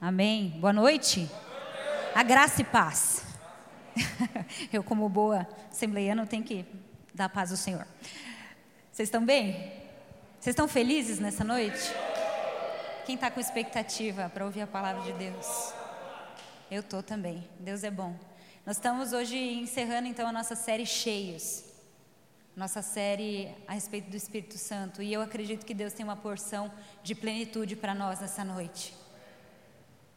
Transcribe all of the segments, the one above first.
Amém. Boa noite. A graça e paz. Eu, como boa assembleiana, tenho que dar paz ao Senhor. Vocês estão bem? Vocês estão felizes nessa noite? Quem está com expectativa para ouvir a palavra de Deus? Eu estou também. Deus é bom. Nós estamos hoje encerrando então a nossa série Cheios. Nossa série a respeito do Espírito Santo. E eu acredito que Deus tem uma porção de plenitude para nós nessa noite.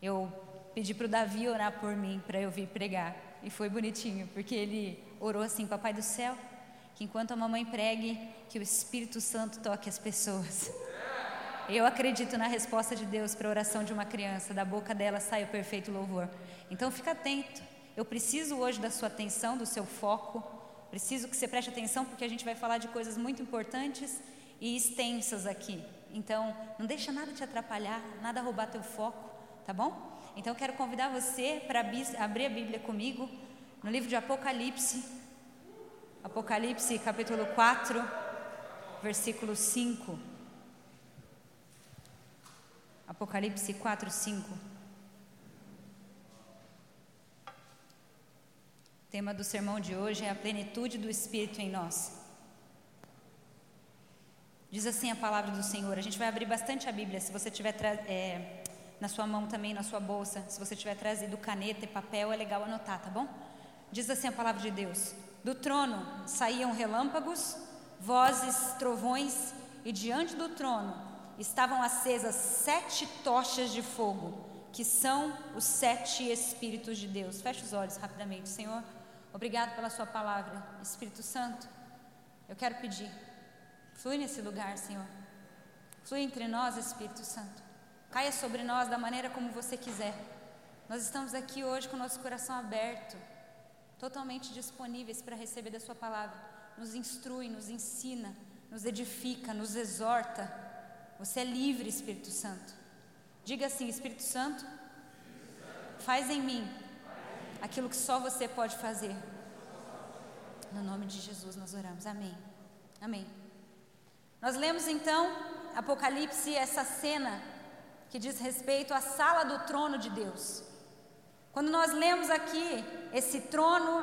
Eu pedi para o Davi orar por mim, para eu vir pregar. E foi bonitinho, porque ele orou assim: Papai do céu, que enquanto a mamãe pregue, que o Espírito Santo toque as pessoas. Eu acredito na resposta de Deus para a oração de uma criança, da boca dela sai o perfeito louvor. Então fica atento. Eu preciso hoje da sua atenção, do seu foco. Preciso que você preste atenção porque a gente vai falar de coisas muito importantes e extensas aqui. Então, não deixa nada te atrapalhar, nada roubar teu foco tá bom? Então eu quero convidar você para abrir a Bíblia comigo no livro de Apocalipse, Apocalipse capítulo 4, versículo 5. Apocalipse 4, 5. O tema do sermão de hoje é a plenitude do Espírito em nós. Diz assim a palavra do Senhor. A gente vai abrir bastante a Bíblia. Se você tiver é, na sua mão também, na sua bolsa. Se você tiver trazido caneta e papel, é legal anotar, tá bom? Diz assim a palavra de Deus: Do trono saíam relâmpagos, vozes, trovões, e diante do trono estavam acesas sete tochas de fogo, que são os sete Espíritos de Deus. Feche os olhos rapidamente, Senhor. Obrigado pela Sua palavra, Espírito Santo. Eu quero pedir, flui nesse lugar, Senhor. Flui entre nós, Espírito Santo. Caia sobre nós da maneira como você quiser. Nós estamos aqui hoje com o nosso coração aberto, totalmente disponíveis para receber da Sua palavra. Nos instrui, nos ensina, nos edifica, nos exorta. Você é livre, Espírito Santo. Diga assim: Espírito Santo, faz em mim aquilo que só você pode fazer. No nome de Jesus nós oramos. Amém. Amém. Nós lemos então Apocalipse, essa cena que diz respeito à sala do trono de Deus. Quando nós lemos aqui esse trono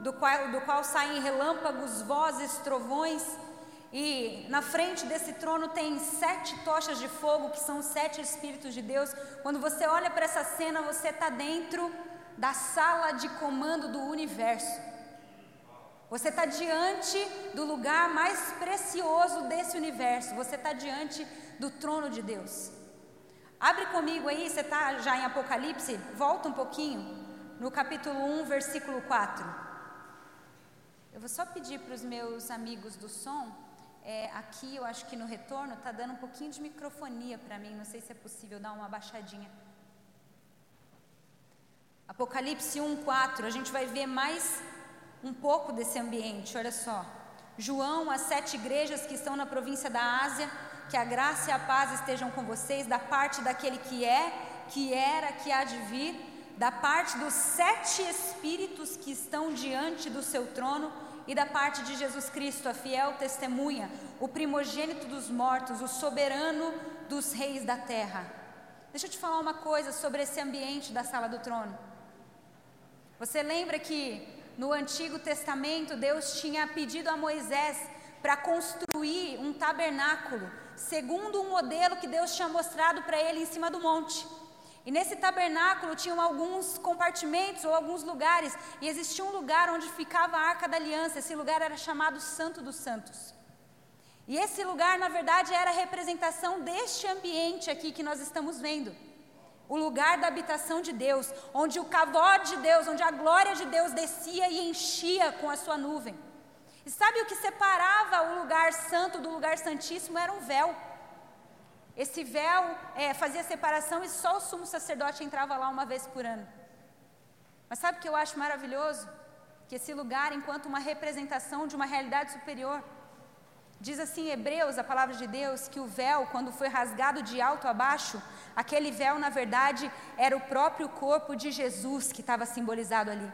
do qual, do qual saem relâmpagos, vozes, trovões, e na frente desse trono tem sete tochas de fogo, que são os sete Espíritos de Deus. Quando você olha para essa cena, você está dentro da sala de comando do universo. Você está diante do lugar mais precioso desse universo. Você está diante do trono de Deus. Abre comigo aí, você está já em Apocalipse, volta um pouquinho, no capítulo 1, versículo 4. Eu vou só pedir para os meus amigos do som, é, aqui eu acho que no retorno está dando um pouquinho de microfonia para mim, não sei se é possível dar uma baixadinha. Apocalipse 1, 4, a gente vai ver mais um pouco desse ambiente, olha só. João, as sete igrejas que estão na província da Ásia, que a graça e a paz estejam com vocês, da parte daquele que é, que era, que há de vir, da parte dos sete espíritos que estão diante do seu trono e da parte de Jesus Cristo, a fiel testemunha, o primogênito dos mortos, o soberano dos reis da terra. Deixa eu te falar uma coisa sobre esse ambiente da sala do trono. Você lembra que no Antigo Testamento Deus tinha pedido a Moisés para construir um tabernáculo segundo um modelo que Deus tinha mostrado para ele em cima do monte. E nesse tabernáculo tinham alguns compartimentos ou alguns lugares, e existia um lugar onde ficava a arca da aliança. Esse lugar era chamado Santo dos Santos. E esse lugar, na verdade, era a representação deste ambiente aqui que nós estamos vendo. O lugar da habitação de Deus, onde o cavó de Deus, onde a glória de Deus descia e enchia com a sua nuvem. E sabe o que separava o lugar santo do lugar santíssimo? Era um véu. Esse véu é, fazia separação e só o sumo sacerdote entrava lá uma vez por ano. Mas sabe o que eu acho maravilhoso? Que esse lugar, enquanto uma representação de uma realidade superior, diz assim em Hebreus, a palavra de Deus, que o véu, quando foi rasgado de alto a baixo, aquele véu, na verdade, era o próprio corpo de Jesus que estava simbolizado ali.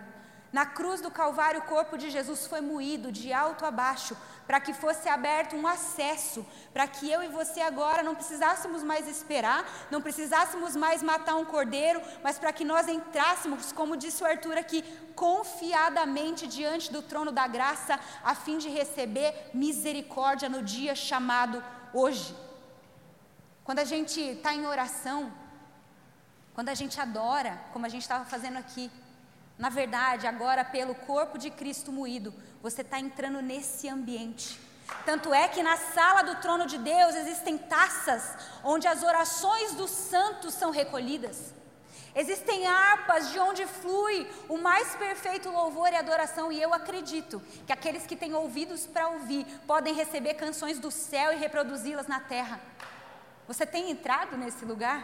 Na cruz do Calvário, o corpo de Jesus foi moído de alto a baixo, para que fosse aberto um acesso, para que eu e você agora não precisássemos mais esperar, não precisássemos mais matar um cordeiro, mas para que nós entrássemos, como disse o Arthur aqui, confiadamente diante do trono da graça, a fim de receber misericórdia no dia chamado hoje. Quando a gente está em oração, quando a gente adora, como a gente estava fazendo aqui, na verdade, agora pelo corpo de Cristo moído, você está entrando nesse ambiente. Tanto é que na sala do trono de Deus existem taças onde as orações dos santos são recolhidas. Existem harpas de onde flui o mais perfeito louvor e adoração, e eu acredito que aqueles que têm ouvidos para ouvir podem receber canções do céu e reproduzi-las na terra. Você tem entrado nesse lugar?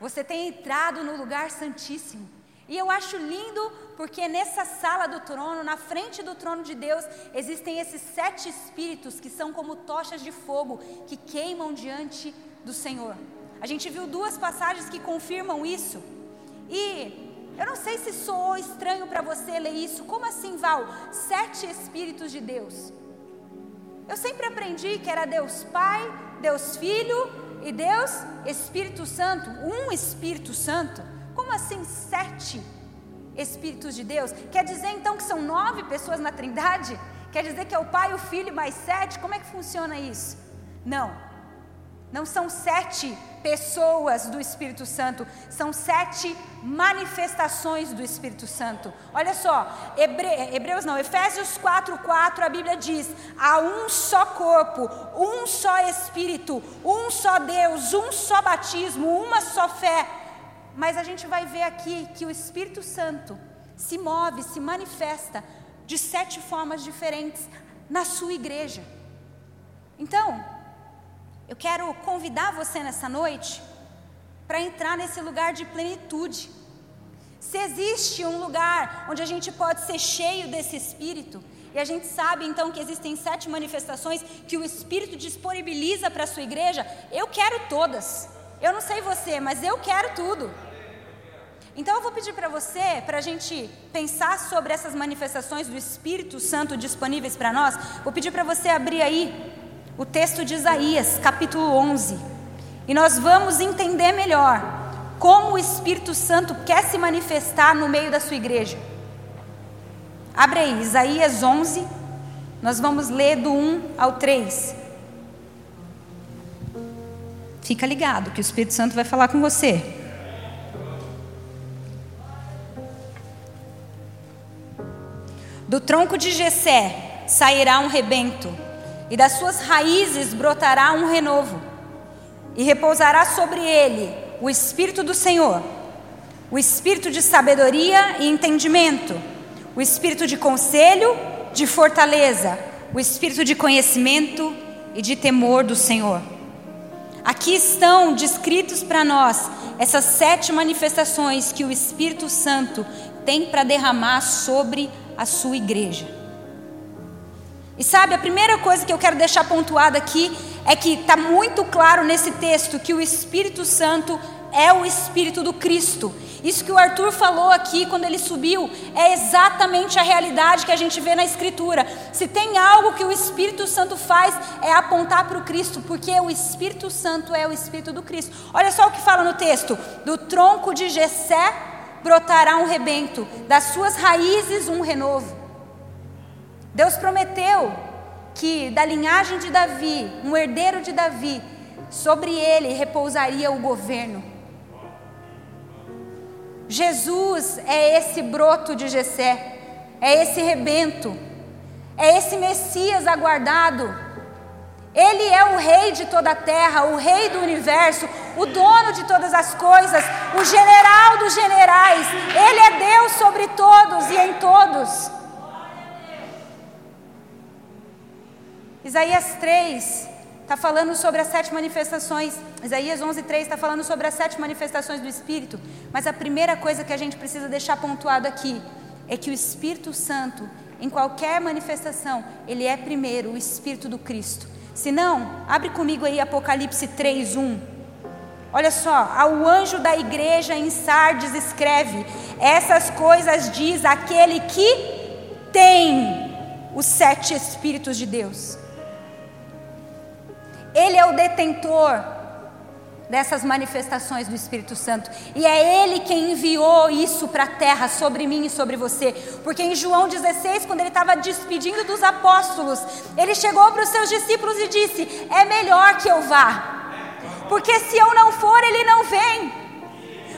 Você tem entrado no lugar santíssimo. E eu acho lindo porque nessa sala do trono, na frente do trono de Deus, existem esses sete espíritos que são como tochas de fogo que queimam diante do Senhor. A gente viu duas passagens que confirmam isso. E eu não sei se soou estranho para você ler isso. Como assim, Val? Sete espíritos de Deus. Eu sempre aprendi que era Deus Pai, Deus Filho e Deus, Espírito Santo, um Espírito Santo. Como assim sete Espíritos de Deus? Quer dizer então que são nove pessoas na Trindade? Quer dizer que é o Pai, o Filho mais sete? Como é que funciona isso? Não. Não são sete pessoas do Espírito Santo, são sete manifestações do Espírito Santo. Olha só, Hebre, Hebreus não, Efésios 4:4 a Bíblia diz: há um só corpo, um só Espírito, um só Deus, um só batismo, uma só fé. Mas a gente vai ver aqui que o Espírito Santo se move, se manifesta de sete formas diferentes na sua igreja. Então, eu quero convidar você nessa noite para entrar nesse lugar de plenitude. Se existe um lugar onde a gente pode ser cheio desse Espírito, e a gente sabe então que existem sete manifestações que o Espírito disponibiliza para a sua igreja, eu quero todas. Eu não sei você, mas eu quero tudo. Então eu vou pedir para você, para a gente pensar sobre essas manifestações do Espírito Santo disponíveis para nós, vou pedir para você abrir aí o texto de Isaías, capítulo 11. E nós vamos entender melhor como o Espírito Santo quer se manifestar no meio da sua igreja. Abre aí, Isaías 11, nós vamos ler do 1 ao 3. Fica ligado que o Espírito Santo vai falar com você. Do tronco de Jessé sairá um rebento e das suas raízes brotará um renovo, e repousará sobre ele o Espírito do Senhor, o Espírito de sabedoria e entendimento, o Espírito de conselho, de fortaleza, o Espírito de conhecimento e de temor do Senhor. Aqui estão descritos para nós essas sete manifestações que o Espírito Santo tem para derramar sobre a sua igreja. E sabe, a primeira coisa que eu quero deixar pontuada aqui é que está muito claro nesse texto que o Espírito Santo é o Espírito do Cristo. Isso que o Arthur falou aqui quando ele subiu é exatamente a realidade que a gente vê na Escritura. Se tem algo que o Espírito Santo faz é apontar para o Cristo, porque o Espírito Santo é o Espírito do Cristo. Olha só o que fala no texto: do tronco de Jessé brotará um rebento, das suas raízes um renovo. Deus prometeu que da linhagem de Davi, um herdeiro de Davi, sobre ele repousaria o governo. Jesus é esse broto de Jessé, é esse rebento, é esse Messias aguardado. Ele é o rei de toda a terra, o rei do universo, o dono de todas as coisas, o general dos generais. Ele é Deus sobre todos e em todos. Isaías 3 está falando sobre as sete manifestações. Isaías 11, 3 está falando sobre as sete manifestações do Espírito. Mas a primeira coisa que a gente precisa deixar pontuado aqui é que o Espírito Santo, em qualquer manifestação, ele é primeiro o Espírito do Cristo. Se não, abre comigo aí Apocalipse 3, 1. Olha só, ao anjo da igreja em Sardes escreve: Essas coisas diz aquele que tem os sete Espíritos de Deus. Ele é o detentor dessas manifestações do Espírito Santo. E é Ele quem enviou isso para a terra, sobre mim e sobre você. Porque em João 16, quando ele estava despedindo dos apóstolos, ele chegou para os seus discípulos e disse: É melhor que eu vá. Porque se eu não for, ele não vem.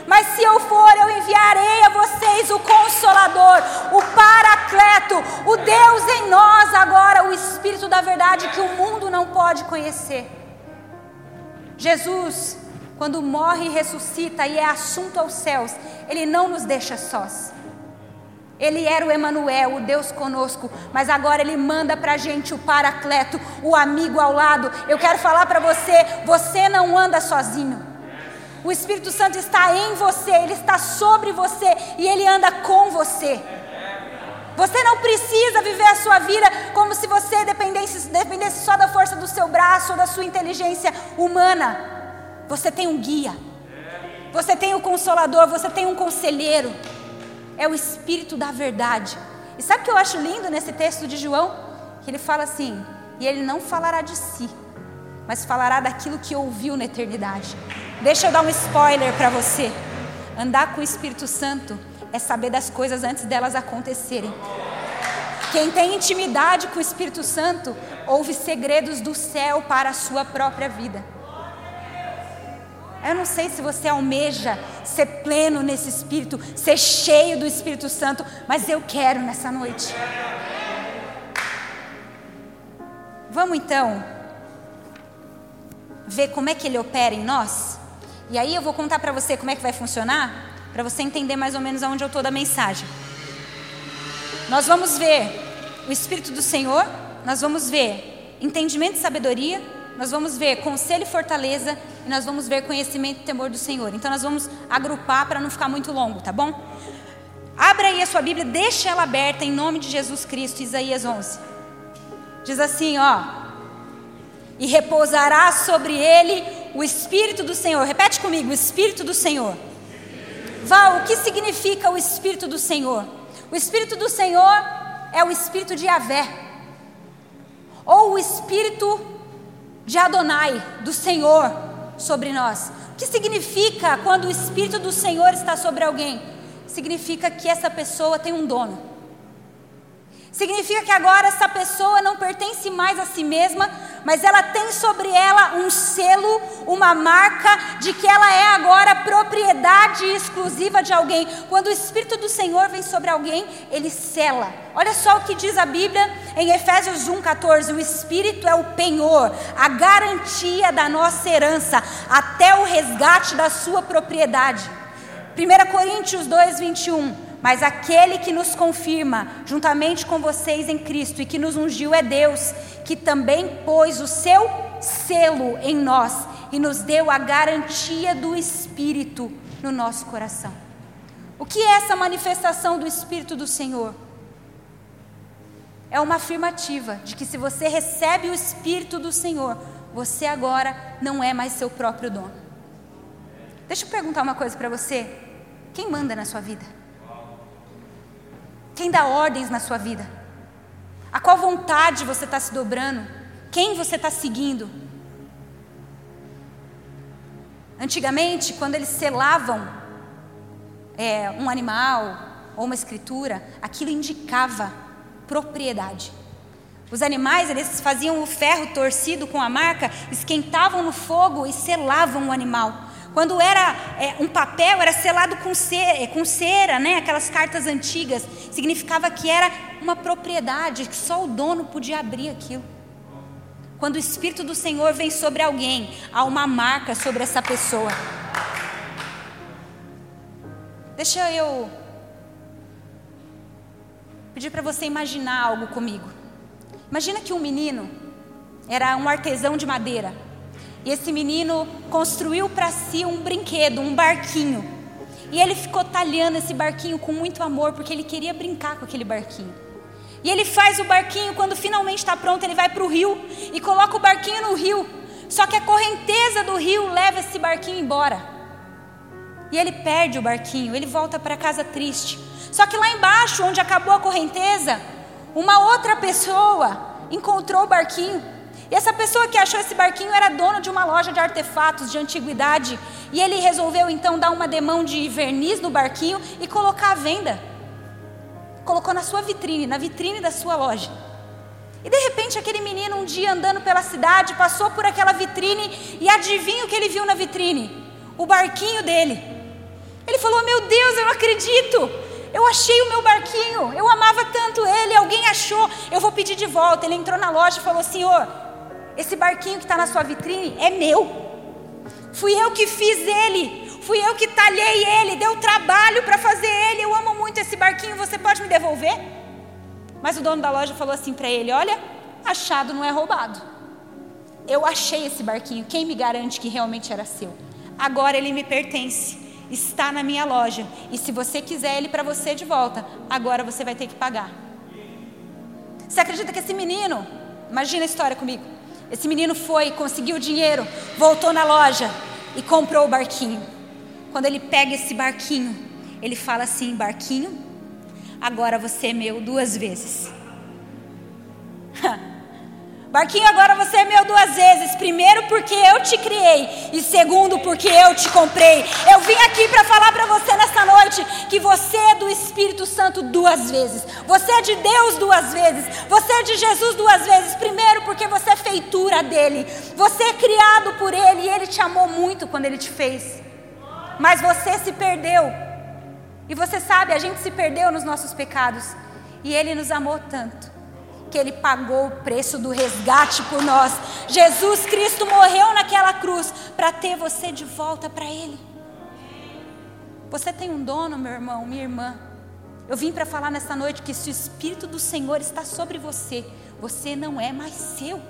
Mas se eu for, eu enviarei a vocês o Consolador, o Paracleto, o Deus em nós agora, o Espírito da verdade que o mundo não pode conhecer. Jesus, quando morre e ressuscita e é assunto aos céus, ele não nos deixa sós. Ele era o Emanuel, o Deus conosco, mas agora ele manda para a gente o Paracleto, o amigo ao lado. Eu quero falar para você: você não anda sozinho. O Espírito Santo está em você, ele está sobre você e ele anda com você. Você não precisa viver a sua vida como se você dependesse, dependesse só da força do seu braço ou da sua inteligência humana. Você tem um guia, você tem um consolador, você tem um conselheiro é o Espírito da verdade. E sabe o que eu acho lindo nesse texto de João? Que ele fala assim: e ele não falará de si, mas falará daquilo que ouviu na eternidade. Deixa eu dar um spoiler para você. Andar com o Espírito Santo é saber das coisas antes delas acontecerem. Quem tem intimidade com o Espírito Santo ouve segredos do céu para a sua própria vida. Eu não sei se você almeja ser pleno nesse Espírito, ser cheio do Espírito Santo, mas eu quero nessa noite. Vamos então ver como é que ele opera em nós? E aí eu vou contar para você como é que vai funcionar, para você entender mais ou menos aonde eu estou da mensagem. Nós vamos ver o Espírito do Senhor, nós vamos ver entendimento e sabedoria, nós vamos ver conselho e fortaleza e nós vamos ver conhecimento e temor do Senhor. Então nós vamos agrupar para não ficar muito longo, tá bom? Abra aí a sua Bíblia, deixa ela aberta em nome de Jesus Cristo, Isaías 11. Diz assim, ó: E repousará sobre ele o espírito do Senhor. Repete comigo, o espírito do Senhor. Val, o que significa o espírito do Senhor? O espírito do Senhor é o espírito de Yahvé. Ou o espírito de Adonai, do Senhor, sobre nós. O que significa quando o Espírito do Senhor está sobre alguém? Significa que essa pessoa tem um dono. Significa que agora essa pessoa não pertence mais a si mesma, mas ela tem sobre ela um selo, uma marca de que ela é agora propriedade exclusiva de alguém. Quando o Espírito do Senhor vem sobre alguém, ele sela. Olha só o que diz a Bíblia em Efésios 1,14: o Espírito é o penhor, a garantia da nossa herança, até o resgate da sua propriedade. 1 Coríntios 2, 21. Mas aquele que nos confirma, juntamente com vocês em Cristo, e que nos ungiu é Deus, que também pôs o seu selo em nós e nos deu a garantia do Espírito no nosso coração. O que é essa manifestação do Espírito do Senhor? É uma afirmativa de que se você recebe o Espírito do Senhor, você agora não é mais seu próprio dono. Deixa eu perguntar uma coisa para você: quem manda na sua vida? Quem dá ordens na sua vida? A qual vontade você está se dobrando? Quem você está seguindo? Antigamente, quando eles selavam é, um animal ou uma escritura, aquilo indicava propriedade. Os animais, eles faziam o ferro torcido com a marca, esquentavam no fogo e selavam o animal. Quando era é, um papel, era selado com cera, é, com cera, né? aquelas cartas antigas. Significava que era uma propriedade, que só o dono podia abrir aquilo. Quando o Espírito do Senhor vem sobre alguém, há uma marca sobre essa pessoa. Deixa eu pedir para você imaginar algo comigo. Imagina que um menino era um artesão de madeira. E esse menino construiu para si um brinquedo, um barquinho. E ele ficou talhando esse barquinho com muito amor, porque ele queria brincar com aquele barquinho. E ele faz o barquinho, quando finalmente está pronto, ele vai para o rio e coloca o barquinho no rio. Só que a correnteza do rio leva esse barquinho embora. E ele perde o barquinho, ele volta para casa triste. Só que lá embaixo, onde acabou a correnteza, uma outra pessoa encontrou o barquinho. E essa pessoa que achou esse barquinho era dono de uma loja de artefatos de antiguidade. E ele resolveu então dar uma demão de verniz no barquinho e colocar à venda. Colocou na sua vitrine, na vitrine da sua loja. E de repente aquele menino um dia andando pela cidade passou por aquela vitrine e adivinha o que ele viu na vitrine? O barquinho dele. Ele falou: Meu Deus, eu não acredito! Eu achei o meu barquinho, eu amava tanto ele, alguém achou, eu vou pedir de volta. Ele entrou na loja e falou: Senhor, esse barquinho que está na sua vitrine é meu. Fui eu que fiz ele, fui eu que talhei ele, deu trabalho para fazer ele. Eu amo muito esse barquinho, você pode me devolver? Mas o dono da loja falou assim para ele: Olha, achado não é roubado. Eu achei esse barquinho, quem me garante que realmente era seu? Agora ele me pertence, está na minha loja. E se você quiser ele para você de volta, agora você vai ter que pagar. Você acredita que esse menino, imagina a história comigo. Esse menino foi, conseguiu dinheiro, voltou na loja e comprou o barquinho. Quando ele pega esse barquinho, ele fala assim: Barquinho, agora você é meu duas vezes. Barquinho, agora você é meu duas vezes. Primeiro, porque eu te criei. E segundo, porque eu te comprei. Eu vim aqui para falar para você nessa noite que você é do Espírito Santo duas vezes. Você é de Deus duas vezes. Você é de Jesus duas vezes. Primeiro, porque você é feitura dele. Você é criado por ele. E ele te amou muito quando ele te fez. Mas você se perdeu. E você sabe, a gente se perdeu nos nossos pecados. E ele nos amou tanto que ele pagou o preço do resgate por nós. Jesus Cristo morreu naquela cruz para ter você de volta para ele. Você tem um dono, meu irmão, minha irmã. Eu vim para falar nessa noite que se o Espírito do Senhor está sobre você, você não é mais seu.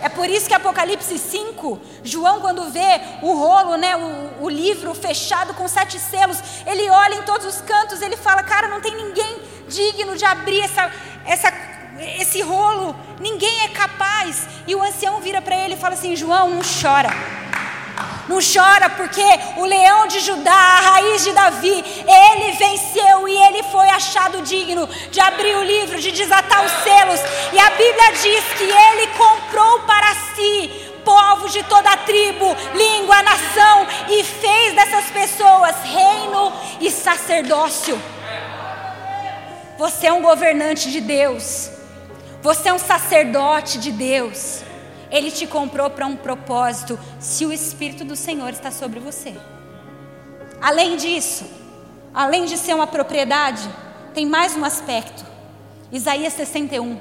É por isso que Apocalipse 5, João, quando vê o rolo, né, o, o, livro fechado com sete selos, ele olha em todos os cantos, ele fala: Cara, não tem ninguém digno de abrir essa, essa, esse rolo, ninguém é capaz. E o ancião vira para ele e fala assim: João, não chora. Não chora porque o leão de Judá, a raiz de Davi, ele venceu e ele foi achado digno de abrir o livro, de desatar os selos. E a Bíblia diz que ele comprou para si povos de toda a tribo, língua, nação e fez dessas pessoas reino e sacerdócio. Você é um governante de Deus. Você é um sacerdote de Deus. Ele te comprou para um propósito, se o Espírito do Senhor está sobre você. Além disso, além de ser uma propriedade, tem mais um aspecto. Isaías 61.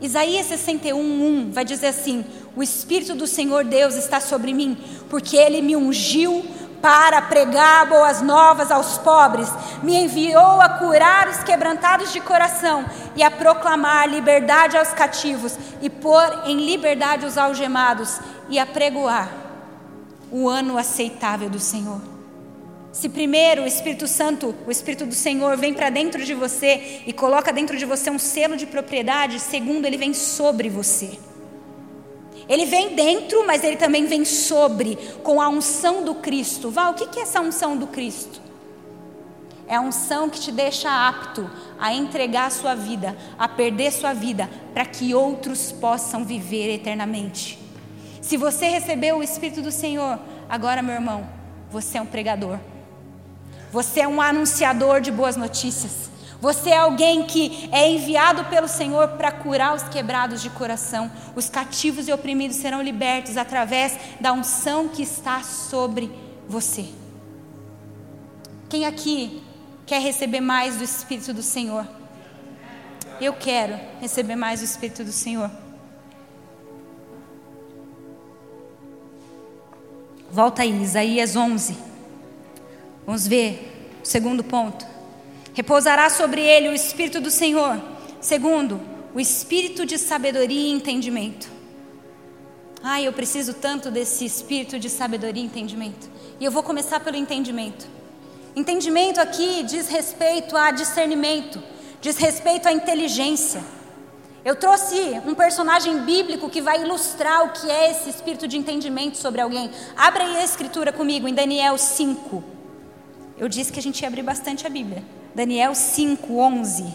Isaías 61, 1 vai dizer assim: O Espírito do Senhor Deus está sobre mim, porque ele me ungiu para pregar boas novas aos pobres, me enviou a curar os quebrantados de coração e a proclamar liberdade aos cativos e pôr em liberdade os algemados e a pregoar o ano aceitável do Senhor. Se primeiro o Espírito Santo, o Espírito do Senhor vem para dentro de você e coloca dentro de você um selo de propriedade, segundo ele vem sobre você. Ele vem dentro, mas ele também vem sobre, com a unção do Cristo. Val, o que é essa unção do Cristo? É a unção que te deixa apto a entregar a sua vida, a perder sua vida, para que outros possam viver eternamente. Se você recebeu o Espírito do Senhor, agora, meu irmão, você é um pregador. Você é um anunciador de boas notícias. Você é alguém que é enviado pelo Senhor para curar os quebrados de coração. Os cativos e oprimidos serão libertos através da unção que está sobre você. Quem aqui quer receber mais do Espírito do Senhor? Eu quero receber mais do Espírito do Senhor. Volta aí, Isaías 11. Vamos ver o segundo ponto. Repousará sobre ele o Espírito do Senhor. Segundo, o Espírito de sabedoria e entendimento. Ai, eu preciso tanto desse Espírito de sabedoria e entendimento. E eu vou começar pelo entendimento. Entendimento aqui diz respeito a discernimento, diz respeito à inteligência. Eu trouxe um personagem bíblico que vai ilustrar o que é esse espírito de entendimento sobre alguém. Abra aí a escritura comigo em Daniel 5. Eu disse que a gente ia abrir bastante a Bíblia. Daniel 5, 11.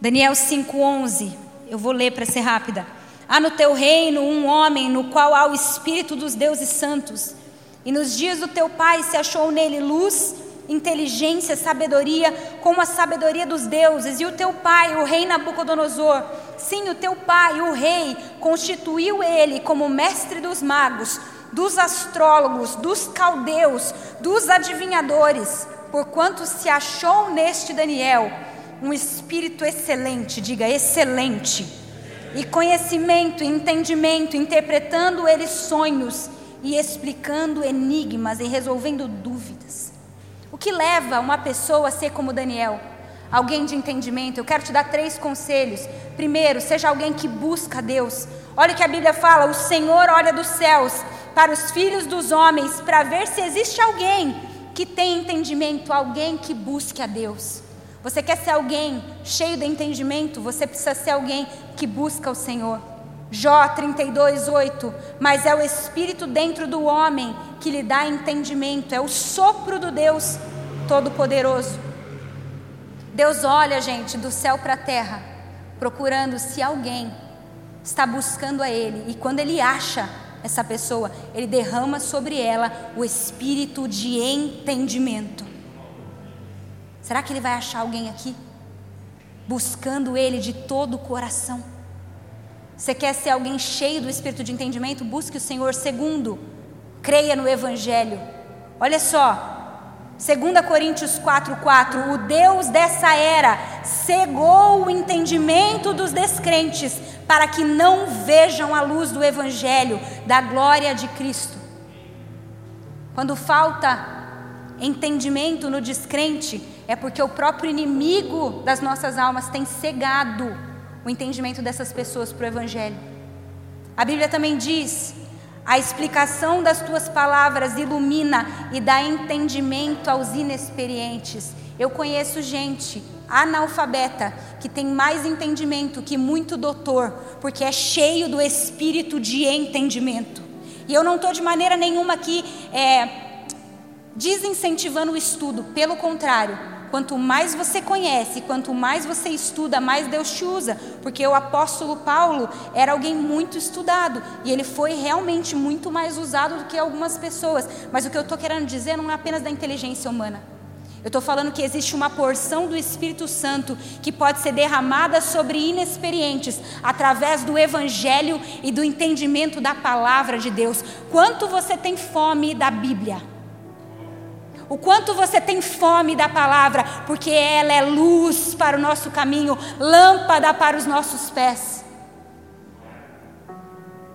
Daniel 5, 11. Eu vou ler para ser rápida. Há no teu reino um homem no qual há o espírito dos deuses santos. E nos dias do teu pai se achou nele luz inteligência, sabedoria, como a sabedoria dos deuses. E o teu pai, o rei Nabucodonosor, sim, o teu pai, o rei, constituiu ele como mestre dos magos, dos astrólogos, dos caldeus, dos adivinhadores, porquanto se achou neste Daniel um espírito excelente, diga excelente, e conhecimento entendimento, interpretando ele sonhos e explicando enigmas e resolvendo dúvidas. O que leva uma pessoa a ser como Daniel? Alguém de entendimento. Eu quero te dar três conselhos. Primeiro, seja alguém que busca Deus. Olha o que a Bíblia fala: o Senhor olha dos céus para os filhos dos homens para ver se existe alguém que tem entendimento, alguém que busque a Deus. Você quer ser alguém cheio de entendimento? Você precisa ser alguém que busca o Senhor. Jó 32, 8. Mas é o Espírito dentro do homem que lhe dá entendimento, é o sopro do Deus Todo-Poderoso. Deus olha, gente, do céu para a terra, procurando se alguém está buscando a Ele, e quando Ele acha essa pessoa, Ele derrama sobre ela o espírito de entendimento. Será que Ele vai achar alguém aqui? Buscando Ele de todo o coração. Você quer ser alguém cheio do espírito de entendimento? Busque o Senhor. Segundo, creia no Evangelho. Olha só, 2 Coríntios 4,4: O Deus dessa era cegou o entendimento dos descrentes, para que não vejam a luz do Evangelho, da glória de Cristo. Quando falta entendimento no descrente, é porque o próprio inimigo das nossas almas tem cegado o entendimento dessas pessoas para o Evangelho. A Bíblia também diz: a explicação das tuas palavras ilumina e dá entendimento aos inexperientes. Eu conheço gente analfabeta que tem mais entendimento que muito doutor, porque é cheio do espírito de entendimento. E eu não estou de maneira nenhuma aqui é, desincentivando o estudo, pelo contrário. Quanto mais você conhece, quanto mais você estuda, mais Deus te usa. Porque o apóstolo Paulo era alguém muito estudado e ele foi realmente muito mais usado do que algumas pessoas. Mas o que eu estou querendo dizer não é apenas da inteligência humana. Eu estou falando que existe uma porção do Espírito Santo que pode ser derramada sobre inexperientes através do Evangelho e do entendimento da palavra de Deus. Quanto você tem fome da Bíblia? O quanto você tem fome da palavra, porque ela é luz para o nosso caminho, lâmpada para os nossos pés.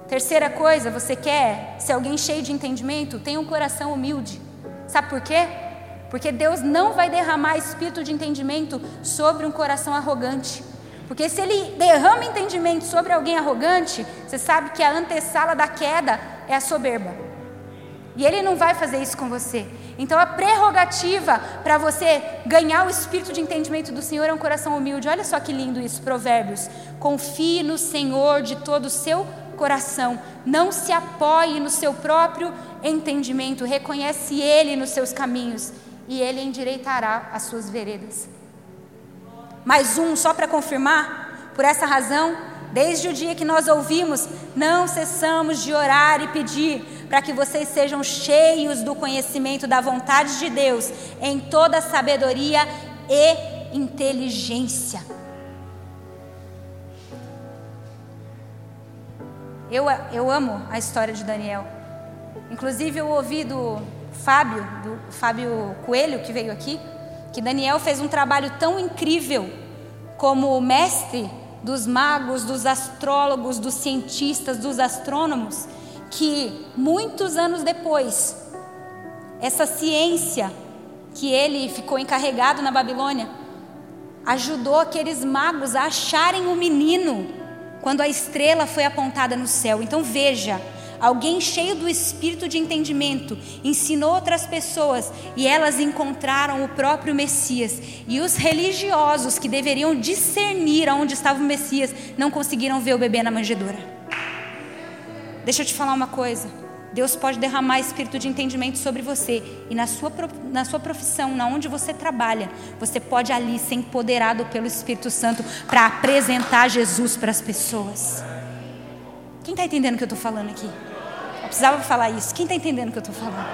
Terceira coisa, você quer ser alguém cheio de entendimento? Tenha um coração humilde. Sabe por quê? Porque Deus não vai derramar espírito de entendimento sobre um coração arrogante. Porque se Ele derrama entendimento sobre alguém arrogante, você sabe que a antessala da queda é a soberba. E Ele não vai fazer isso com você. Então a prerrogativa para você ganhar o espírito de entendimento do Senhor é um coração humilde. Olha só que lindo isso, Provérbios. Confie no Senhor de todo o seu coração. Não se apoie no seu próprio entendimento. Reconhece Ele nos seus caminhos e Ele endireitará as suas veredas. Mais um, só para confirmar, por essa razão, Desde o dia que nós ouvimos, não cessamos de orar e pedir para que vocês sejam cheios do conhecimento da vontade de Deus, em toda sabedoria e inteligência. Eu, eu amo a história de Daniel. Inclusive, eu ouvi do Fábio, do Fábio Coelho, que veio aqui, que Daniel fez um trabalho tão incrível como mestre dos magos, dos astrólogos, dos cientistas, dos astrônomos, que muitos anos depois, essa ciência que ele ficou encarregado na Babilônia, ajudou aqueles magos a acharem o menino quando a estrela foi apontada no céu. Então veja, alguém cheio do espírito de entendimento, ensinou outras pessoas e elas encontraram o próprio Messias. E os religiosos que deveriam discernir aonde estava o Messias não conseguiram ver o bebê na manjedoura. Deixa eu te falar uma coisa. Deus pode derramar espírito de entendimento sobre você e na sua, na sua profissão, na onde você trabalha, você pode ali ser empoderado pelo Espírito Santo para apresentar Jesus para as pessoas. Quem está entendendo o que eu estou falando aqui? Eu precisava falar isso. Quem está entendendo o que eu estou falando?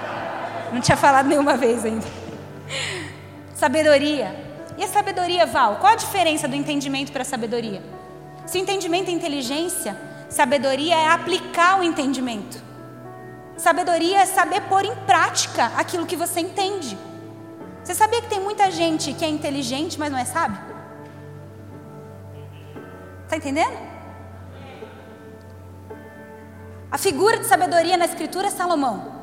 Não tinha falado nenhuma vez ainda. Sabedoria. E a sabedoria, Val? Qual a diferença do entendimento para a sabedoria? Se o entendimento é inteligência, sabedoria é aplicar o entendimento. Sabedoria é saber pôr em prática aquilo que você entende. Você sabia que tem muita gente que é inteligente, mas não é sábio? Está entendendo? A figura de sabedoria na Escritura é Salomão.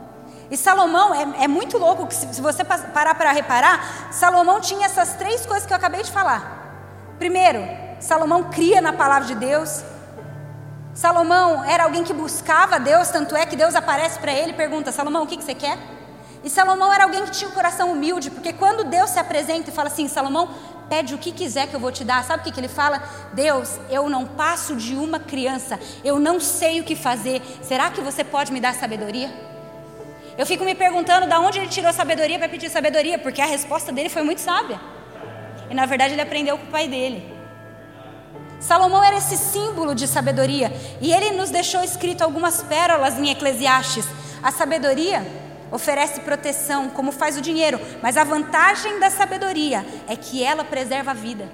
E Salomão é, é muito louco, que se, se você parar para reparar, Salomão tinha essas três coisas que eu acabei de falar. Primeiro, Salomão cria na palavra de Deus. Salomão era alguém que buscava Deus, tanto é que Deus aparece para ele e pergunta: Salomão, o que, que você quer? E Salomão era alguém que tinha um coração humilde, porque quando Deus se apresenta e fala assim: Salomão, pede o que quiser que eu vou te dar, sabe o que, que ele fala? Deus, eu não passo de uma criança, eu não sei o que fazer, será que você pode me dar sabedoria? Eu fico me perguntando de onde ele tirou sabedoria para pedir sabedoria, porque a resposta dele foi muito sábia. E na verdade ele aprendeu com o pai dele. Salomão era esse símbolo de sabedoria e ele nos deixou escrito algumas pérolas em Eclesiastes. A sabedoria oferece proteção, como faz o dinheiro, mas a vantagem da sabedoria é que ela preserva a vida.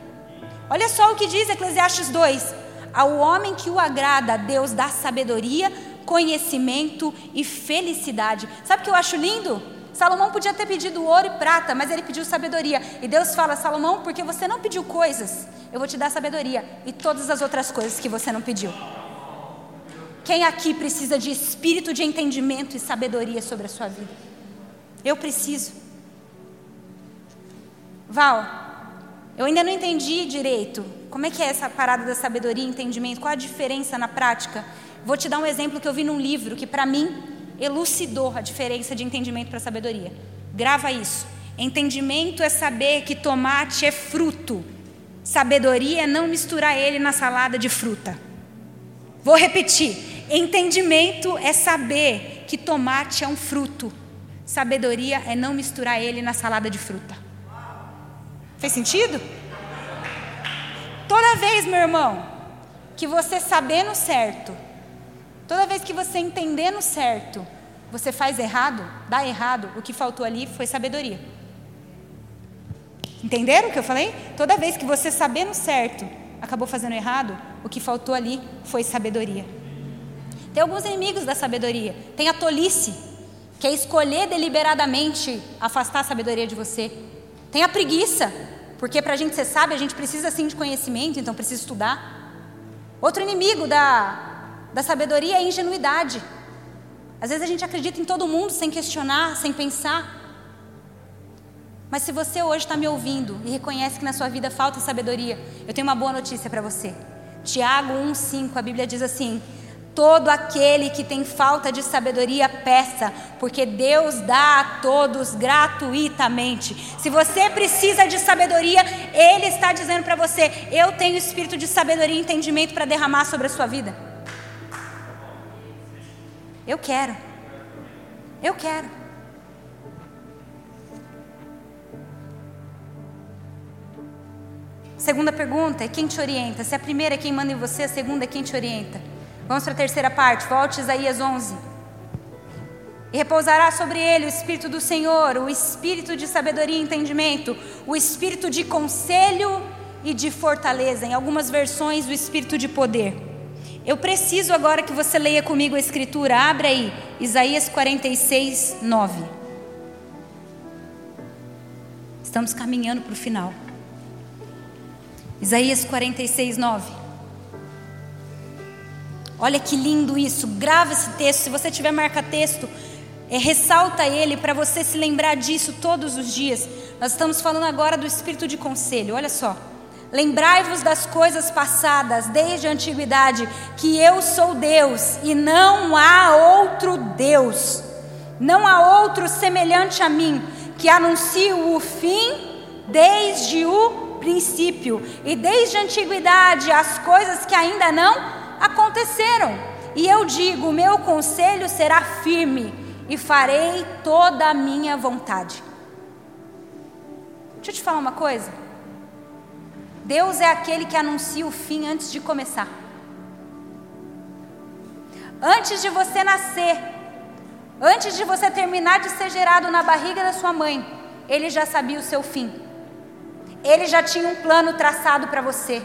Olha só o que diz Eclesiastes 2: Ao homem que o agrada, Deus dá sabedoria, conhecimento e felicidade. Sabe o que eu acho lindo? Salomão podia ter pedido ouro e prata, mas ele pediu sabedoria. E Deus fala: Salomão, porque você não pediu coisas, eu vou te dar sabedoria e todas as outras coisas que você não pediu. Quem aqui precisa de espírito de entendimento e sabedoria sobre a sua vida? Eu preciso. Val, eu ainda não entendi direito como é que é essa parada da sabedoria e entendimento, qual a diferença na prática. Vou te dar um exemplo que eu vi num livro que para mim elucidou a diferença de entendimento para sabedoria. Grava isso. Entendimento é saber que tomate é fruto. Sabedoria é não misturar ele na salada de fruta. Vou repetir. Entendimento é saber que tomate é um fruto. Sabedoria é não misturar ele na salada de fruta. Fez sentido? Toda vez, meu irmão, que você sabendo certo, Toda vez que você entender no certo, você faz errado, dá errado, o que faltou ali foi sabedoria. Entenderam o que eu falei? Toda vez que você sabendo certo, acabou fazendo errado, o que faltou ali foi sabedoria. Tem alguns inimigos da sabedoria. Tem a tolice, que é escolher deliberadamente afastar a sabedoria de você. Tem a preguiça, porque para a gente ser sábio, a gente precisa sim de conhecimento, então precisa estudar. Outro inimigo da, da sabedoria é ingenuidade. Às vezes a gente acredita em todo mundo sem questionar, sem pensar. Mas se você hoje está me ouvindo e reconhece que na sua vida falta sabedoria, eu tenho uma boa notícia para você. Tiago 1,5, a Bíblia diz assim: Todo aquele que tem falta de sabedoria, peça, porque Deus dá a todos gratuitamente. Se você precisa de sabedoria, Ele está dizendo para você: Eu tenho espírito de sabedoria e entendimento para derramar sobre a sua vida. Eu quero. Eu quero. Segunda pergunta é quem te orienta? Se a primeira é quem manda em você, a segunda é quem te orienta. Vamos para a terceira parte. Volte Isaías 11. E repousará sobre ele o Espírito do Senhor, o Espírito de sabedoria e entendimento, o Espírito de conselho e de fortaleza. Em algumas versões, o Espírito de poder. Eu preciso agora que você leia comigo a escritura. Abra aí, Isaías 46, 9. Estamos caminhando para o final. Isaías 46, 9. Olha que lindo isso. Grava esse texto. Se você tiver marca-texto, é, ressalta ele para você se lembrar disso todos os dias. Nós estamos falando agora do espírito de conselho. Olha só. Lembrai-vos das coisas passadas desde a antiguidade, que eu sou Deus e não há outro Deus. Não há outro semelhante a mim, que anuncio o fim desde o princípio e desde a antiguidade as coisas que ainda não aconteceram. E eu digo: meu conselho será firme e farei toda a minha vontade. Deixa eu te falar uma coisa. Deus é aquele que anuncia o fim antes de começar. Antes de você nascer, antes de você terminar de ser gerado na barriga da sua mãe, Ele já sabia o seu fim. Ele já tinha um plano traçado para você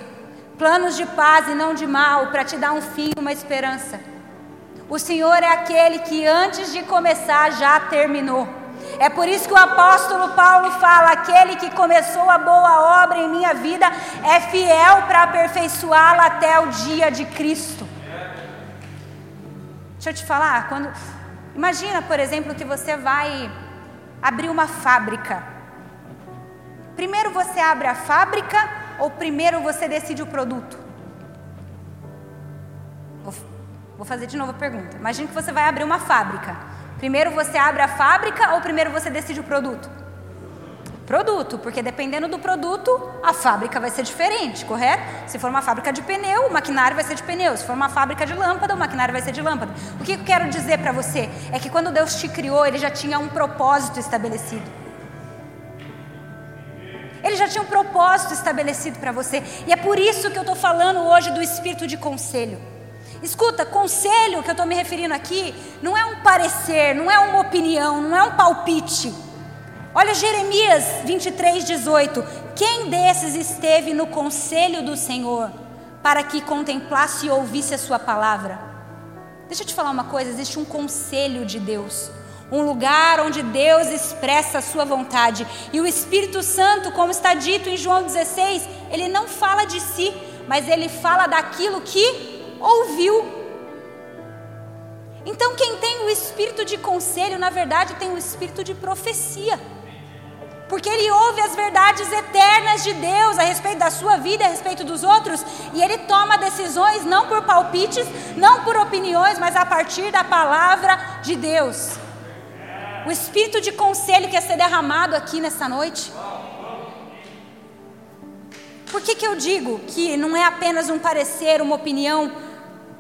planos de paz e não de mal, para te dar um fim, uma esperança. O Senhor é aquele que antes de começar já terminou. É por isso que o apóstolo Paulo fala: aquele que começou a boa obra em minha vida é fiel para aperfeiçoá-la até o dia de Cristo. Deixa eu te falar, quando imagina, por exemplo, que você vai abrir uma fábrica. Primeiro você abre a fábrica ou primeiro você decide o produto? Vou, fazer de novo a pergunta. Imagine que você vai abrir uma fábrica. Primeiro você abre a fábrica ou primeiro você decide o produto? Produto, porque dependendo do produto, a fábrica vai ser diferente, correto? Se for uma fábrica de pneu, o maquinário vai ser de pneu. Se for uma fábrica de lâmpada, o maquinário vai ser de lâmpada. O que eu quero dizer para você é que quando Deus te criou, Ele já tinha um propósito estabelecido. Ele já tinha um propósito estabelecido para você. E é por isso que eu estou falando hoje do espírito de conselho. Escuta, conselho que eu estou me referindo aqui não é um parecer, não é uma opinião, não é um palpite. Olha Jeremias 23, 18. Quem desses esteve no conselho do Senhor para que contemplasse e ouvisse a sua palavra? Deixa eu te falar uma coisa: existe um conselho de Deus um lugar onde Deus expressa a sua vontade. E o Espírito Santo, como está dito em João 16, ele não fala de si, mas ele fala daquilo que ouviu. Então, quem tem o espírito de conselho, na verdade, tem o espírito de profecia. Porque ele ouve as verdades eternas de Deus a respeito da sua vida, a respeito dos outros, e ele toma decisões não por palpites, não por opiniões, mas a partir da palavra de Deus o espírito de conselho quer ser derramado aqui nessa noite. Por que, que eu digo que não é apenas um parecer, uma opinião,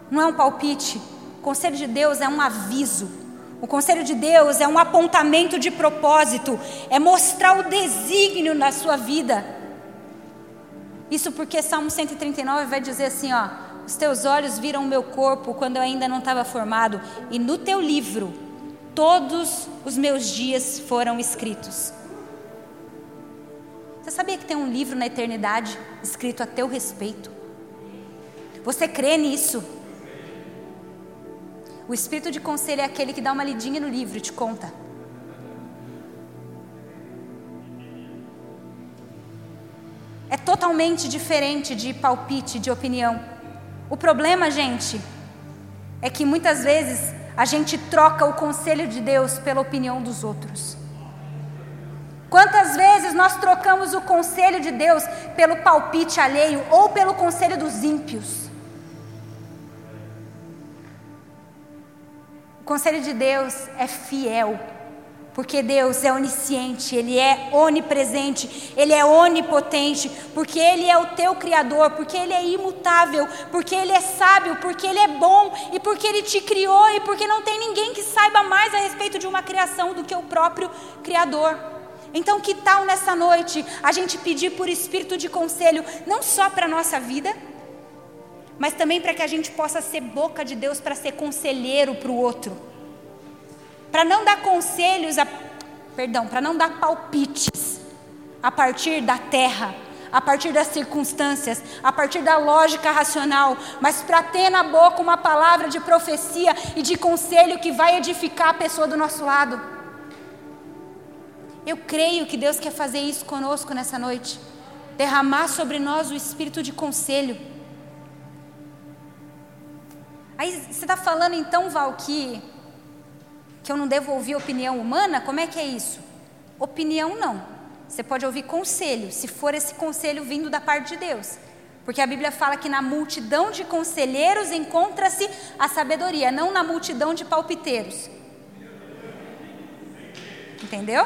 não é um palpite? O conselho de Deus é um aviso. O conselho de Deus é um apontamento de propósito, é mostrar o desígnio da sua vida. Isso porque Salmo 139 vai dizer assim, ó: Os teus olhos viram o meu corpo quando eu ainda não estava formado, e no teu livro todos os meus dias foram escritos. Você sabia que tem um livro na eternidade escrito a teu respeito? Você crê nisso? O espírito de conselho é aquele que dá uma lidinha no livro e te conta. É totalmente diferente de palpite, de opinião. O problema, gente, é que muitas vezes a gente troca o conselho de Deus pela opinião dos outros. Quantas vezes nós trocamos o conselho de Deus pelo palpite alheio ou pelo conselho dos ímpios? O conselho de Deus é fiel. Porque Deus é onisciente, Ele é onipresente, Ele é onipotente, porque Ele é o teu Criador, porque Ele é imutável, porque Ele é sábio, porque Ele é bom e porque Ele te criou e porque não tem ninguém que saiba mais a respeito de uma criação do que o próprio Criador. Então, que tal nessa noite a gente pedir por espírito de conselho, não só para a nossa vida, mas também para que a gente possa ser boca de Deus para ser conselheiro para o outro para não dar conselhos, a, perdão, para não dar palpites a partir da terra, a partir das circunstâncias, a partir da lógica racional, mas para ter na boca uma palavra de profecia e de conselho que vai edificar a pessoa do nosso lado. Eu creio que Deus quer fazer isso conosco nessa noite, derramar sobre nós o espírito de conselho. Aí você está falando então, Val, que que eu não devo ouvir opinião humana? Como é que é isso? Opinião não. Você pode ouvir conselho, se for esse conselho vindo da parte de Deus. Porque a Bíblia fala que na multidão de conselheiros encontra-se a sabedoria, não na multidão de palpiteiros. Entendeu?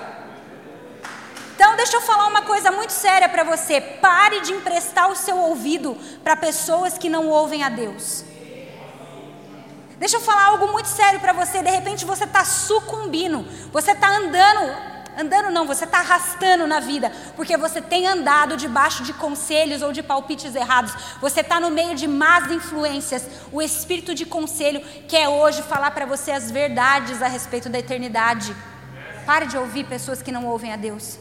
Então, deixa eu falar uma coisa muito séria para você. Pare de emprestar o seu ouvido para pessoas que não ouvem a Deus. Deixa eu falar algo muito sério para você. De repente você está sucumbindo, você está andando, andando não, você está arrastando na vida, porque você tem andado debaixo de conselhos ou de palpites errados. Você está no meio de más influências. O espírito de conselho quer hoje falar para você as verdades a respeito da eternidade. Pare de ouvir pessoas que não ouvem a Deus.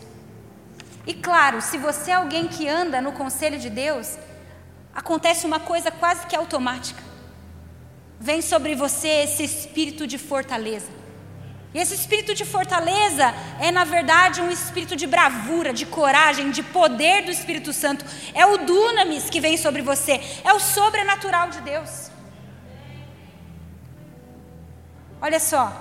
E claro, se você é alguém que anda no conselho de Deus, acontece uma coisa quase que automática. Vem sobre você esse espírito de fortaleza. E esse espírito de fortaleza é, na verdade, um espírito de bravura, de coragem, de poder do Espírito Santo. É o dunamis que vem sobre você, é o sobrenatural de Deus. Olha só,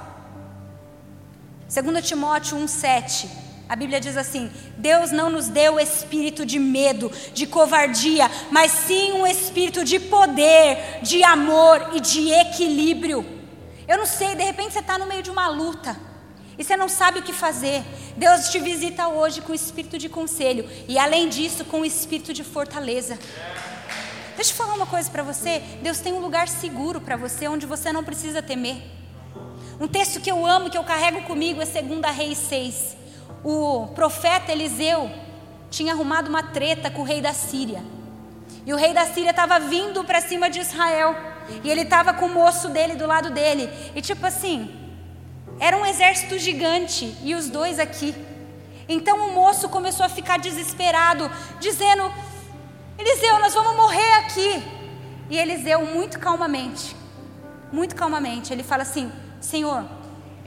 2 Timóteo 1,7. A Bíblia diz assim: Deus não nos deu espírito de medo, de covardia, mas sim um espírito de poder, de amor e de equilíbrio. Eu não sei, de repente você está no meio de uma luta e você não sabe o que fazer. Deus te visita hoje com espírito de conselho e, além disso, com espírito de fortaleza. Deixa eu falar uma coisa para você: Deus tem um lugar seguro para você onde você não precisa temer. Um texto que eu amo, que eu carrego comigo, é 2 Reis 6 o profeta Eliseu tinha arrumado uma treta com o rei da Síria. E o rei da Síria estava vindo para cima de Israel. E ele estava com o moço dele do lado dele. E tipo assim, era um exército gigante e os dois aqui. Então o moço começou a ficar desesperado, dizendo: Eliseu, nós vamos morrer aqui. E Eliseu, muito calmamente, muito calmamente, ele fala assim: Senhor,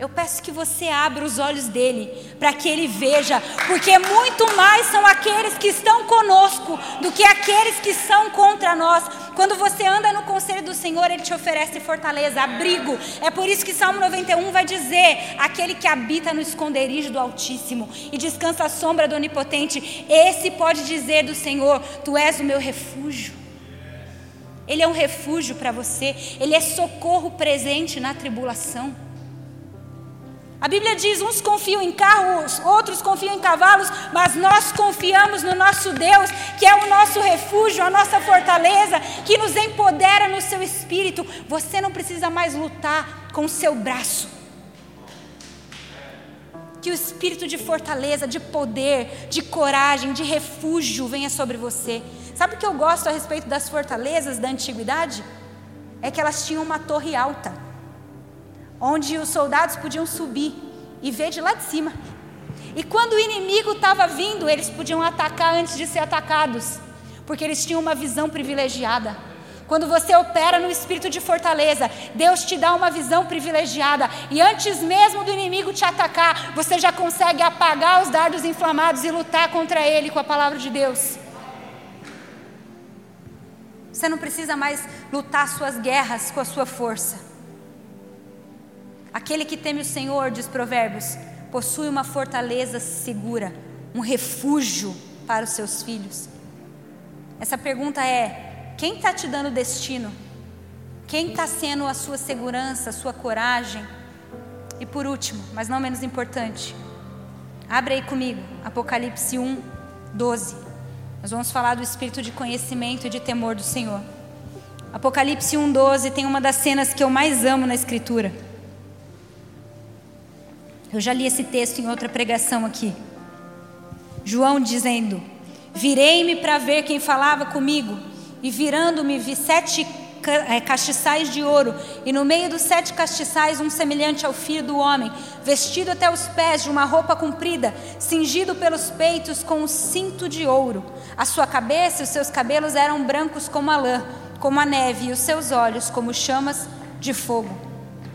eu peço que você abra os olhos dele, para que ele veja, porque muito mais são aqueles que estão conosco do que aqueles que são contra nós. Quando você anda no conselho do Senhor, ele te oferece fortaleza, abrigo. É por isso que Salmo 91 vai dizer: aquele que habita no esconderijo do Altíssimo e descansa à sombra do Onipotente, esse pode dizer do Senhor: Tu és o meu refúgio. Ele é um refúgio para você, ele é socorro presente na tribulação. A Bíblia diz: uns confiam em carros, outros confiam em cavalos, mas nós confiamos no nosso Deus, que é o nosso refúgio, a nossa fortaleza, que nos empodera no seu espírito. Você não precisa mais lutar com o seu braço. Que o espírito de fortaleza, de poder, de coragem, de refúgio venha sobre você. Sabe o que eu gosto a respeito das fortalezas da antiguidade? É que elas tinham uma torre alta onde os soldados podiam subir e ver de lá de cima. E quando o inimigo estava vindo, eles podiam atacar antes de ser atacados, porque eles tinham uma visão privilegiada. Quando você opera no espírito de fortaleza, Deus te dá uma visão privilegiada, e antes mesmo do inimigo te atacar, você já consegue apagar os dardos inflamados e lutar contra ele com a palavra de Deus. Você não precisa mais lutar suas guerras com a sua força. Aquele que teme o Senhor, diz Provérbios, possui uma fortaleza segura, um refúgio para os seus filhos. Essa pergunta é: quem está te dando destino? Quem está sendo a sua segurança, a sua coragem? E por último, mas não menos importante, abre aí comigo, Apocalipse 1, 12. Nós vamos falar do espírito de conhecimento e de temor do Senhor. Apocalipse 1, 12 tem uma das cenas que eu mais amo na Escritura. Eu já li esse texto em outra pregação aqui. João dizendo: Virei-me para ver quem falava comigo, e virando-me vi sete é, castiçais de ouro, e no meio dos sete castiçais um semelhante ao filho do homem, vestido até os pés de uma roupa comprida, cingido pelos peitos com um cinto de ouro. A sua cabeça e os seus cabelos eram brancos como a lã, como a neve, e os seus olhos como chamas de fogo.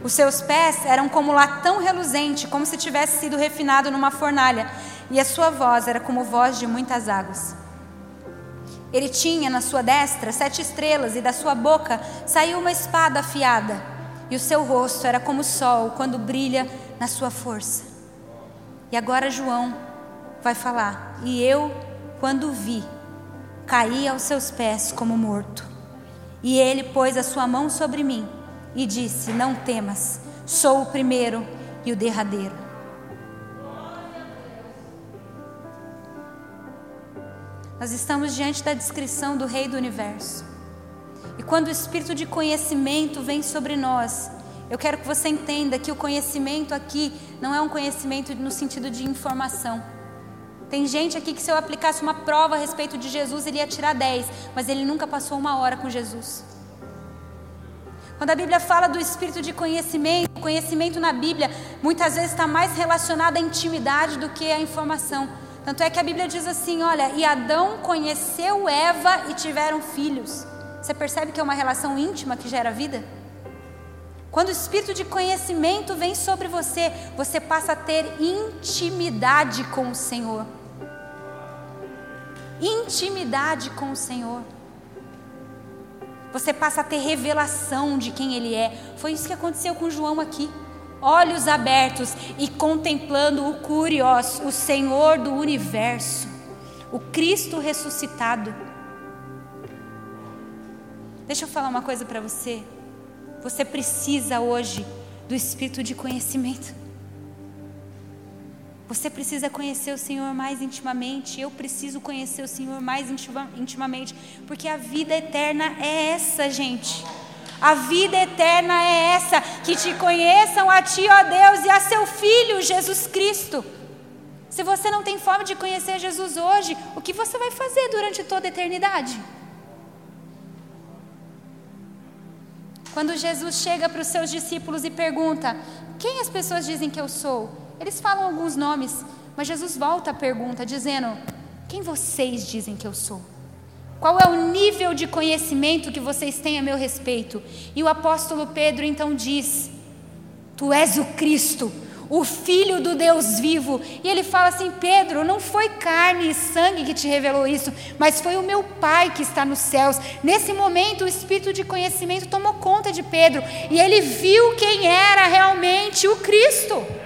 Os seus pés eram como latão reluzente, como se tivesse sido refinado numa fornalha, e a sua voz era como voz de muitas águas. Ele tinha na sua destra sete estrelas, e da sua boca saiu uma espada afiada, e o seu rosto era como o sol quando brilha na sua força. E agora João vai falar: E eu, quando vi, caí aos seus pés como morto. E ele pôs a sua mão sobre mim e disse: Não temas, sou o primeiro e o derradeiro. Nós estamos diante da descrição do Rei do Universo. E quando o espírito de conhecimento vem sobre nós, eu quero que você entenda que o conhecimento aqui não é um conhecimento no sentido de informação. Tem gente aqui que se eu aplicasse uma prova a respeito de Jesus, ele ia tirar 10, mas ele nunca passou uma hora com Jesus. Quando a Bíblia fala do espírito de conhecimento, conhecimento na Bíblia muitas vezes está mais relacionado à intimidade do que à informação. Tanto é que a Bíblia diz assim: olha, e Adão conheceu Eva e tiveram filhos. Você percebe que é uma relação íntima que gera vida? Quando o espírito de conhecimento vem sobre você, você passa a ter intimidade com o Senhor. Intimidade com o Senhor. Você passa a ter revelação de quem Ele é. Foi isso que aconteceu com João aqui. Olhos abertos e contemplando o Curios, o Senhor do universo, o Cristo ressuscitado. Deixa eu falar uma coisa para você. Você precisa hoje do espírito de conhecimento. Você precisa conhecer o Senhor mais intimamente. Eu preciso conhecer o Senhor mais intima, intimamente. Porque a vida eterna é essa, gente. A vida eterna é essa: que te conheçam a Ti, ó Deus, e a Seu Filho, Jesus Cristo. Se você não tem forma de conhecer Jesus hoje, o que você vai fazer durante toda a eternidade? Quando Jesus chega para os seus discípulos e pergunta: Quem as pessoas dizem que eu sou? Eles falam alguns nomes, mas Jesus volta a pergunta, dizendo: Quem vocês dizem que eu sou? Qual é o nível de conhecimento que vocês têm a meu respeito? E o apóstolo Pedro então diz: Tu és o Cristo, o Filho do Deus vivo. E ele fala assim: Pedro, não foi carne e sangue que te revelou isso, mas foi o meu Pai que está nos céus. Nesse momento, o espírito de conhecimento tomou conta de Pedro e ele viu quem era realmente o Cristo.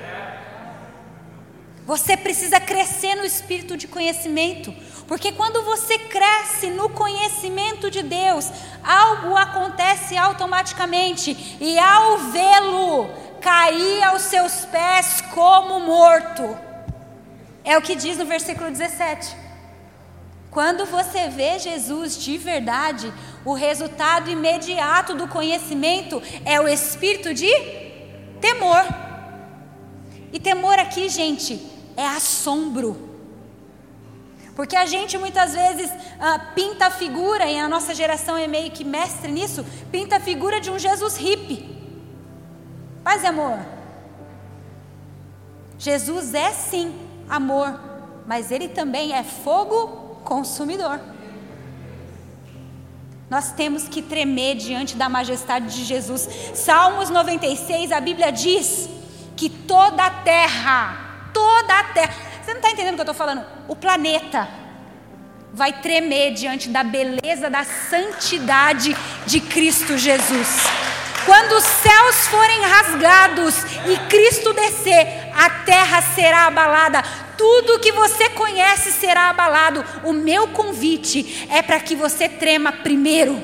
Você precisa crescer no espírito de conhecimento, porque quando você cresce no conhecimento de Deus, algo acontece automaticamente, e ao vê-lo, cair aos seus pés como morto. É o que diz no versículo 17. Quando você vê Jesus de verdade, o resultado imediato do conhecimento é o espírito de temor. E temor aqui, gente, é assombro. Porque a gente muitas vezes ah, pinta a figura, e a nossa geração é meio que mestre nisso, pinta a figura de um Jesus hippie. Paz e amor. Jesus é sim amor, mas ele também é fogo consumidor. Nós temos que tremer diante da majestade de Jesus. Salmos 96, a Bíblia diz que toda a terra, toda a terra, você não está entendendo o que eu estou falando? O planeta vai tremer diante da beleza, da santidade de Cristo Jesus. Quando os céus forem rasgados e Cristo descer, a terra será abalada. Tudo que você conhece será abalado. O meu convite é para que você trema primeiro.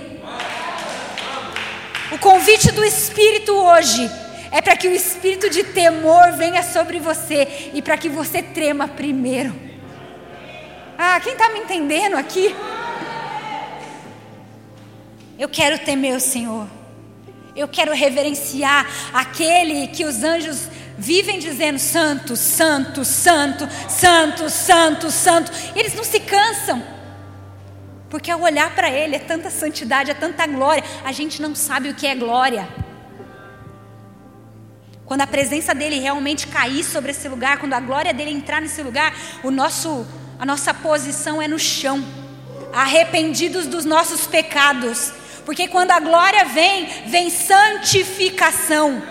O convite do Espírito hoje é para que o espírito de temor venha sobre você e para que você trema primeiro. Ah, quem está me entendendo aqui? Eu quero temer o Senhor. Eu quero reverenciar aquele que os anjos vivem dizendo santo, santo, santo, santo, santo, santo. Eles não se cansam. Porque ao olhar para ele é tanta santidade, é tanta glória, a gente não sabe o que é glória. Quando a presença dele realmente cair sobre esse lugar, quando a glória dele entrar nesse lugar, o nosso a nossa posição é no chão, arrependidos dos nossos pecados porque quando a glória vem, vem santificação.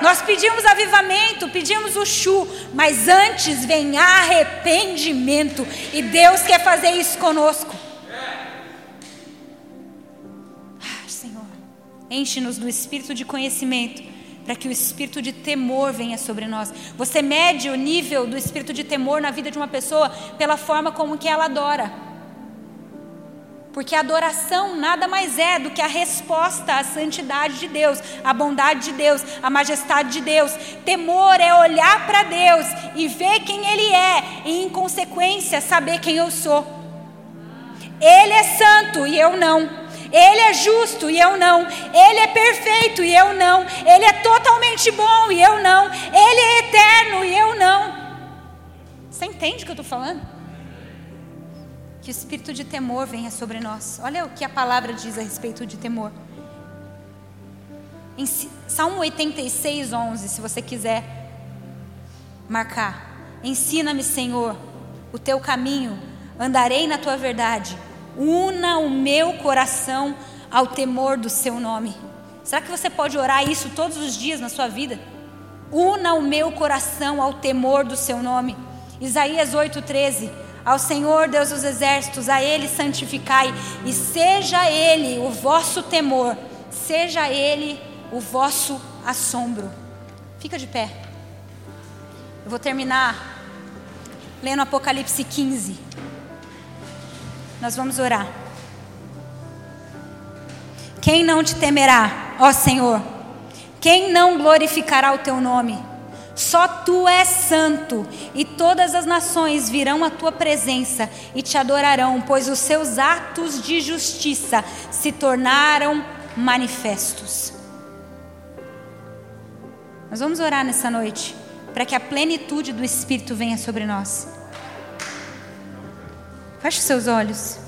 Nós pedimos avivamento, pedimos o chu, mas antes vem arrependimento, e Deus quer fazer isso conosco. Ah, Senhor, enche-nos do espírito de conhecimento, para que o espírito de temor venha sobre nós. Você mede o nível do espírito de temor na vida de uma pessoa pela forma como que ela adora. Porque a adoração nada mais é do que a resposta à santidade de Deus, à bondade de Deus, à majestade de Deus. Temor é olhar para Deus e ver quem Ele é, e em consequência saber quem eu sou. Ele é santo e eu não. Ele é justo e eu não. Ele é perfeito e eu não. Ele é totalmente bom e eu não. Ele é eterno e eu não. Você entende o que eu estou falando? Que o espírito de temor venha sobre nós. Olha o que a palavra diz a respeito de temor. Em Salmo 86, 11, se você quiser marcar. Ensina-me, Senhor, o teu caminho, andarei na tua verdade una o meu coração ao temor do seu nome. Será que você pode orar isso todos os dias na sua vida? Una o meu coração ao temor do seu nome. Isaías 8,13. Ao Senhor Deus dos exércitos, a Ele santificai, e seja Ele o vosso temor, seja Ele o vosso assombro. Fica de pé. Eu vou terminar lendo Apocalipse 15. Nós vamos orar. Quem não te temerá, ó Senhor? Quem não glorificará o teu nome? Só tu és santo, e todas as nações virão à tua presença e te adorarão, pois os seus atos de justiça se tornaram manifestos. Nós vamos orar nessa noite para que a plenitude do Espírito venha sobre nós. Feche seus olhos.